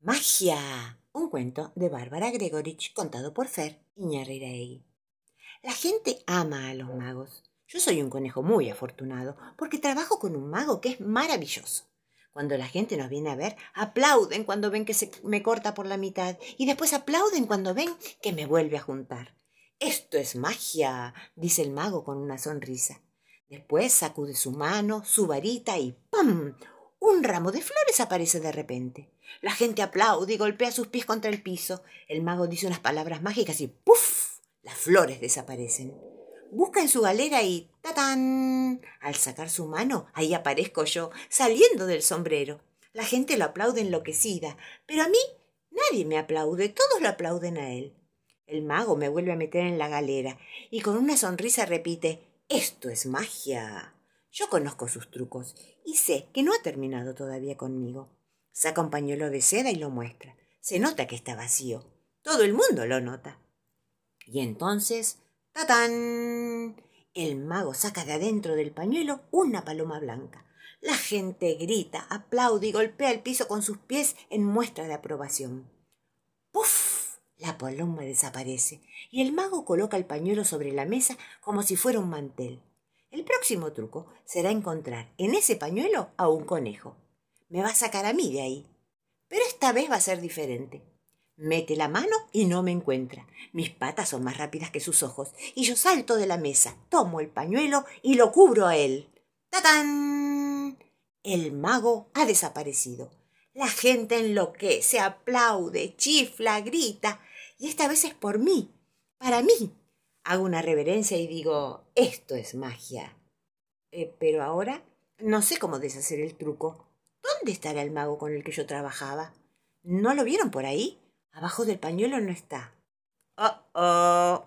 Magia. Un cuento de Bárbara Gregorich contado por Fer Iñarreiraegui. La gente ama a los magos. Yo soy un conejo muy afortunado porque trabajo con un mago que es maravilloso. Cuando la gente nos viene a ver, aplauden cuando ven que se me corta por la mitad y después aplauden cuando ven que me vuelve a juntar. Esto es magia, dice el mago con una sonrisa. Después sacude su mano, su varita y ¡pam! Un ramo de flores aparece de repente. La gente aplaude y golpea sus pies contra el piso. El mago dice unas palabras mágicas y ¡puf! Las flores desaparecen. Busca en su galera y ¡tatán! Al sacar su mano, ahí aparezco yo, saliendo del sombrero. La gente lo aplaude enloquecida, pero a mí nadie me aplaude, todos lo aplauden a él. El mago me vuelve a meter en la galera y con una sonrisa repite Esto es magia. Yo conozco sus trucos y sé que no ha terminado todavía conmigo. Saca un pañuelo de seda y lo muestra. Se nota que está vacío. Todo el mundo lo nota. Y entonces, ¡tatán! El mago saca de adentro del pañuelo una paloma blanca. La gente grita, aplaude y golpea el piso con sus pies en muestra de aprobación. ¡Puf! La paloma desaparece y el mago coloca el pañuelo sobre la mesa como si fuera un mantel. El próximo truco será encontrar en ese pañuelo a un conejo. Me va a sacar a mí de ahí. Pero esta vez va a ser diferente. Mete la mano y no me encuentra. Mis patas son más rápidas que sus ojos y yo salto de la mesa, tomo el pañuelo y lo cubro a él. ¡Tatán! El mago ha desaparecido. La gente enloquece, aplaude, chifla, grita y esta vez es por mí, para mí, Hago una reverencia y digo, esto es magia. Eh, pero ahora no sé cómo deshacer el truco. ¿Dónde estará el mago con el que yo trabajaba? ¿No lo vieron por ahí? Abajo del pañuelo no está. Oh, oh.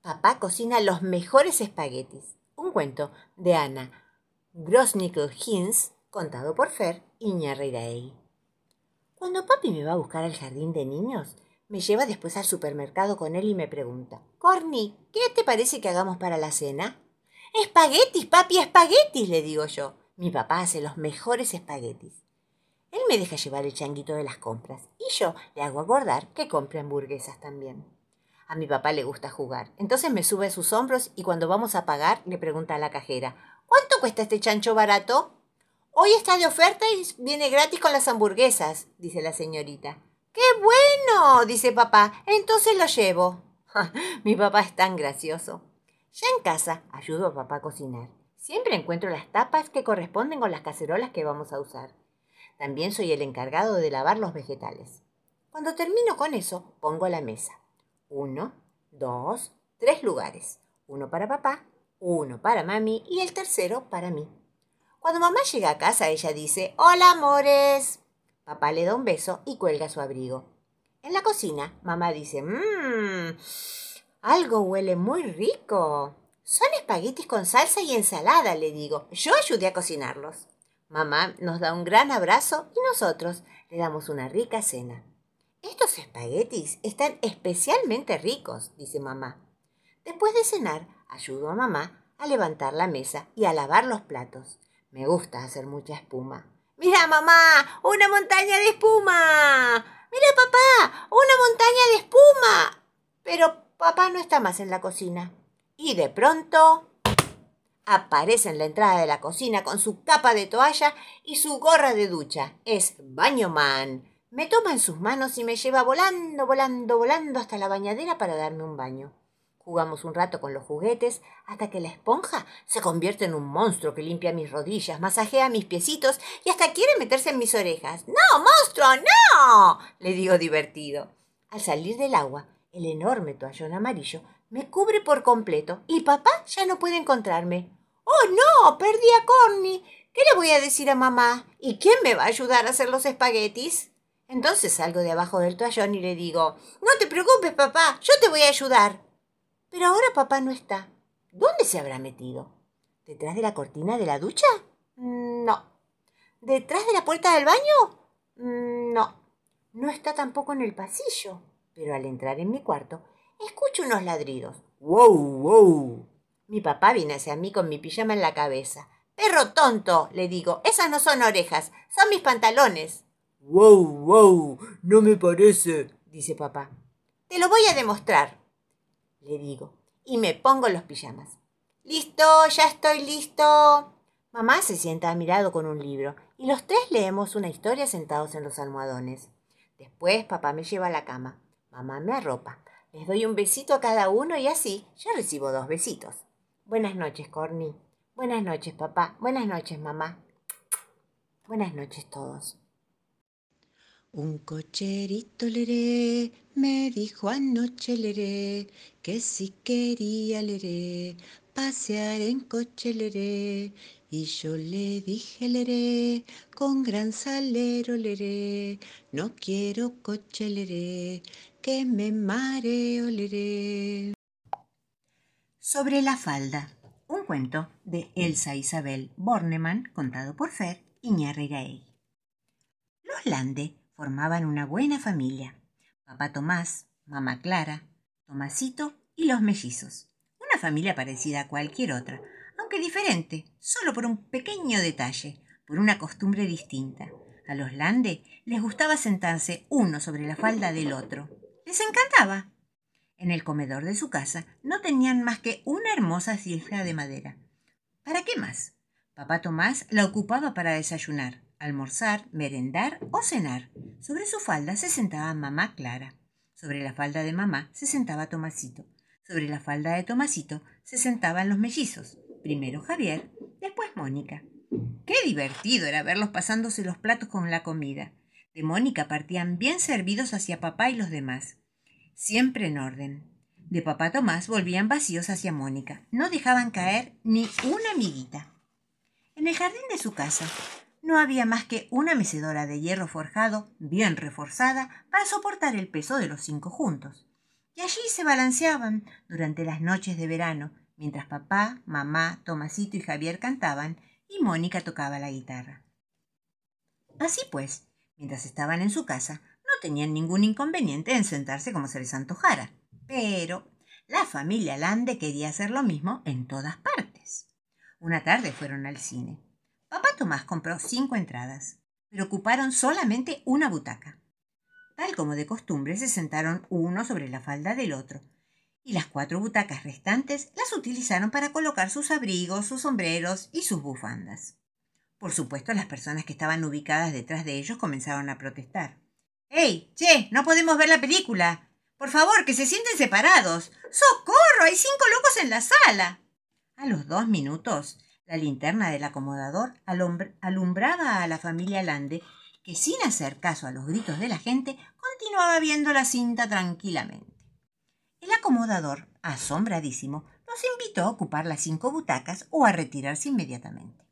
Papá cocina los mejores espaguetis. Un cuento de Ana Grosnickel Hins, contado por Fer Iñarreiraegui. Cuando papi me va a buscar al jardín de niños, me lleva después al supermercado con él y me pregunta, Corny, ¿qué te parece que hagamos para la cena? Espaguetis, papi, espaguetis, le digo yo. Mi papá hace los mejores espaguetis. Él me deja llevar el changuito de las compras y yo le hago acordar que compre hamburguesas también. A mi papá le gusta jugar, entonces me sube a sus hombros y cuando vamos a pagar le pregunta a la cajera, ¿cuánto cuesta este chancho barato? Hoy está de oferta y viene gratis con las hamburguesas, dice la señorita. ¡Qué bueno! dice papá. Entonces lo llevo. Mi papá es tan gracioso. Ya en casa ayudo a papá a cocinar. Siempre encuentro las tapas que corresponden con las cacerolas que vamos a usar. También soy el encargado de lavar los vegetales. Cuando termino con eso, pongo la mesa. Uno, dos, tres lugares. Uno para papá, uno para mami y el tercero para mí. Cuando mamá llega a casa, ella dice, Hola, amores. Papá le da un beso y cuelga su abrigo. En la cocina, mamá dice, mmm, algo huele muy rico. Son espaguetis con salsa y ensalada, le digo. Yo ayudé a cocinarlos. Mamá nos da un gran abrazo y nosotros le damos una rica cena. Estos espaguetis están especialmente ricos, dice mamá. Después de cenar, ayudo a mamá a levantar la mesa y a lavar los platos. Me gusta hacer mucha espuma. Mira, mamá, una montaña de espuma. Mira, papá, una montaña de espuma. Pero papá no está más en la cocina. Y de pronto aparece en la entrada de la cocina con su capa de toalla y su gorra de ducha. Es Bañoman. Me toma en sus manos y me lleva volando, volando, volando hasta la bañadera para darme un baño. Jugamos un rato con los juguetes hasta que la esponja se convierte en un monstruo que limpia mis rodillas, masajea mis piecitos y hasta quiere meterse en mis orejas. ¡No, monstruo, no! le digo divertido. Al salir del agua, el enorme toallón amarillo me cubre por completo y papá ya no puede encontrarme. ¡Oh, no! Perdí a Corny. ¿Qué le voy a decir a mamá? ¿Y quién me va a ayudar a hacer los espaguetis? Entonces salgo de abajo del toallón y le digo, No te preocupes, papá, yo te voy a ayudar. Pero ahora papá no está. ¿Dónde se habrá metido? ¿Detrás de la cortina de la ducha? Mm, no. ¿Detrás de la puerta del baño? Mm, no. No está tampoco en el pasillo. Pero al entrar en mi cuarto, escucho unos ladridos. ¡Wow, wow! Mi papá viene hacia mí con mi pijama en la cabeza. Perro tonto, le digo, esas no son orejas, son mis pantalones. Wow, wow, no me parece, dice papá. Te lo voy a demostrar, le digo, y me pongo los pijamas. Listo, ya estoy listo. Mamá se sienta a mi lado con un libro y los tres leemos una historia sentados en los almohadones. Después papá me lleva a la cama. Mamá me arropa. Les doy un besito a cada uno y así yo recibo dos besitos. Buenas noches, Corny. Buenas noches, papá. Buenas noches, mamá. Buenas noches todos. Un cocherito leré, me dijo anoche leré, que si quería leré, pasear en coche leré. Y yo le dije leré, con gran salero leré, no quiero coche leré, que me mareo leré. Sobre la falda, un cuento de Elsa Isabel Bornemann contado por Fer Iñarreiraey. Los Lande formaban una buena familia. Papá Tomás, mamá Clara, Tomasito y los mellizos. Una familia parecida a cualquier otra, aunque diferente, solo por un pequeño detalle, por una costumbre distinta. A los Lande les gustaba sentarse uno sobre la falda del otro. Les encantaba. En el comedor de su casa no tenían más que una hermosa silla de madera. ¿Para qué más? Papá Tomás la ocupaba para desayunar almorzar, merendar o cenar. Sobre su falda se sentaba mamá Clara. Sobre la falda de mamá se sentaba Tomasito. Sobre la falda de Tomasito se sentaban los mellizos. Primero Javier, después Mónica. Qué divertido era verlos pasándose los platos con la comida. De Mónica partían bien servidos hacia papá y los demás. Siempre en orden. De papá Tomás volvían vacíos hacia Mónica. No dejaban caer ni una miguita. En el jardín de su casa no había más que una mecedora de hierro forjado, bien reforzada, para soportar el peso de los cinco juntos. Y allí se balanceaban durante las noches de verano, mientras papá, mamá, Tomasito y Javier cantaban y Mónica tocaba la guitarra. Así pues, mientras estaban en su casa, no tenían ningún inconveniente en sentarse como se les antojara. Pero la familia Lande quería hacer lo mismo en todas partes. Una tarde fueron al cine. Papá Tomás compró cinco entradas, pero ocuparon solamente una butaca. Tal como de costumbre, se sentaron uno sobre la falda del otro, y las cuatro butacas restantes las utilizaron para colocar sus abrigos, sus sombreros y sus bufandas. Por supuesto, las personas que estaban ubicadas detrás de ellos comenzaron a protestar. ¡Ey! ¡Che! ¡No podemos ver la película! Por favor, que se sienten separados. ¡Socorro! Hay cinco locos en la sala. A los dos minutos, la linterna del acomodador alumbraba a la familia Lande, que sin hacer caso a los gritos de la gente, continuaba viendo la cinta tranquilamente. El acomodador, asombradísimo, nos invitó a ocupar las cinco butacas o a retirarse inmediatamente.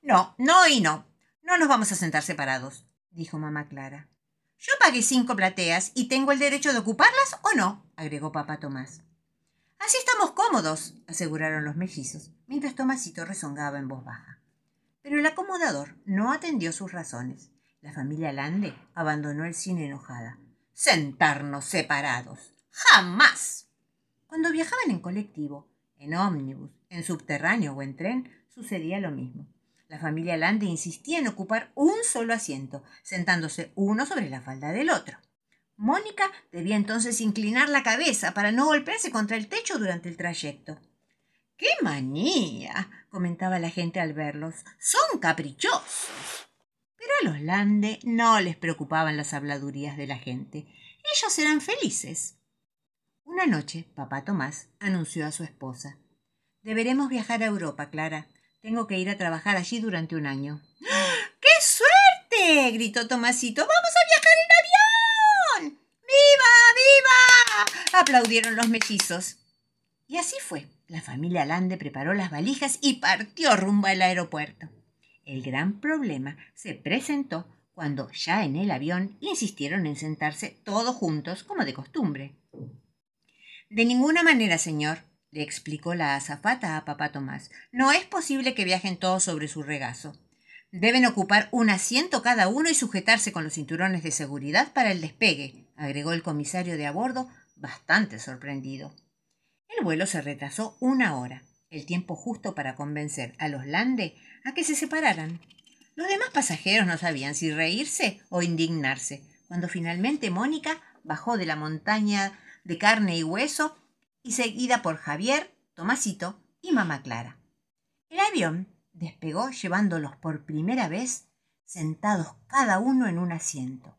No, no y no. No nos vamos a sentar separados, dijo mamá Clara. Yo pagué cinco plateas y tengo el derecho de ocuparlas o no, agregó papá Tomás. Así estamos cómodos, aseguraron los mellizos, mientras Tomasito rezongaba en voz baja. Pero el acomodador no atendió sus razones. La familia Lande abandonó el cine enojada. Sentarnos separados. ¡Jamás! Cuando viajaban en colectivo, en ómnibus, en subterráneo o en tren, sucedía lo mismo. La familia Lande insistía en ocupar un solo asiento, sentándose uno sobre la falda del otro. Mónica debía entonces inclinar la cabeza para no golpearse contra el techo durante el trayecto. ¡Qué manía! comentaba la gente al verlos. Son caprichosos. Pero a los Lande no les preocupaban las habladurías de la gente. Ellos eran felices. Una noche, papá Tomás anunció a su esposa. Deberemos viajar a Europa, Clara. Tengo que ir a trabajar allí durante un año. ¡Qué suerte! gritó Tomasito. ¡Vamos a viajar en ¡Viva! ¡Viva! Aplaudieron los mellizos. Y así fue. La familia Lande preparó las valijas y partió rumbo al aeropuerto. El gran problema se presentó cuando ya en el avión insistieron en sentarse todos juntos como de costumbre. De ninguna manera, señor, le explicó la azafata a papá Tomás. No es posible que viajen todos sobre su regazo. Deben ocupar un asiento cada uno y sujetarse con los cinturones de seguridad para el despegue, agregó el comisario de a bordo, bastante sorprendido. El vuelo se retrasó una hora, el tiempo justo para convencer a los Lande a que se separaran. Los demás pasajeros no sabían si reírse o indignarse, cuando finalmente Mónica bajó de la montaña de carne y hueso y seguida por Javier, Tomasito y mamá Clara. El avión despegó llevándolos por primera vez sentados cada uno en un asiento.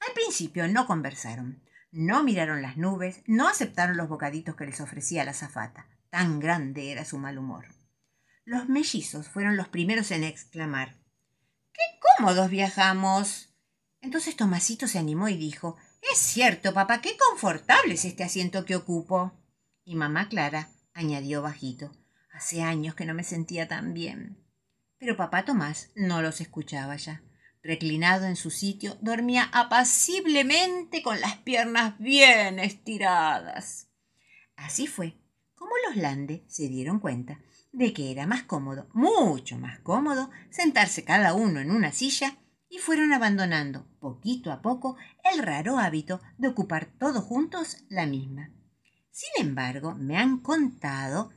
Al principio no conversaron, no miraron las nubes, no aceptaron los bocaditos que les ofrecía la zafata. Tan grande era su mal humor. Los mellizos fueron los primeros en exclamar ¡Qué cómodos viajamos! Entonces Tomasito se animó y dijo Es cierto, papá, qué confortable es este asiento que ocupo. Y mamá Clara añadió bajito Hace años que no me sentía tan bien. Pero papá Tomás no los escuchaba ya. Reclinado en su sitio, dormía apaciblemente con las piernas bien estiradas. Así fue como los Lande se dieron cuenta de que era más cómodo, mucho más cómodo, sentarse cada uno en una silla y fueron abandonando poquito a poco el raro hábito de ocupar todos juntos la misma. Sin embargo, me han contado,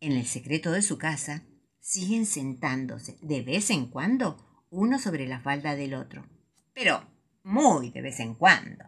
en el secreto de su casa, siguen sentándose de vez en cuando uno sobre la falda del otro, pero muy de vez en cuando.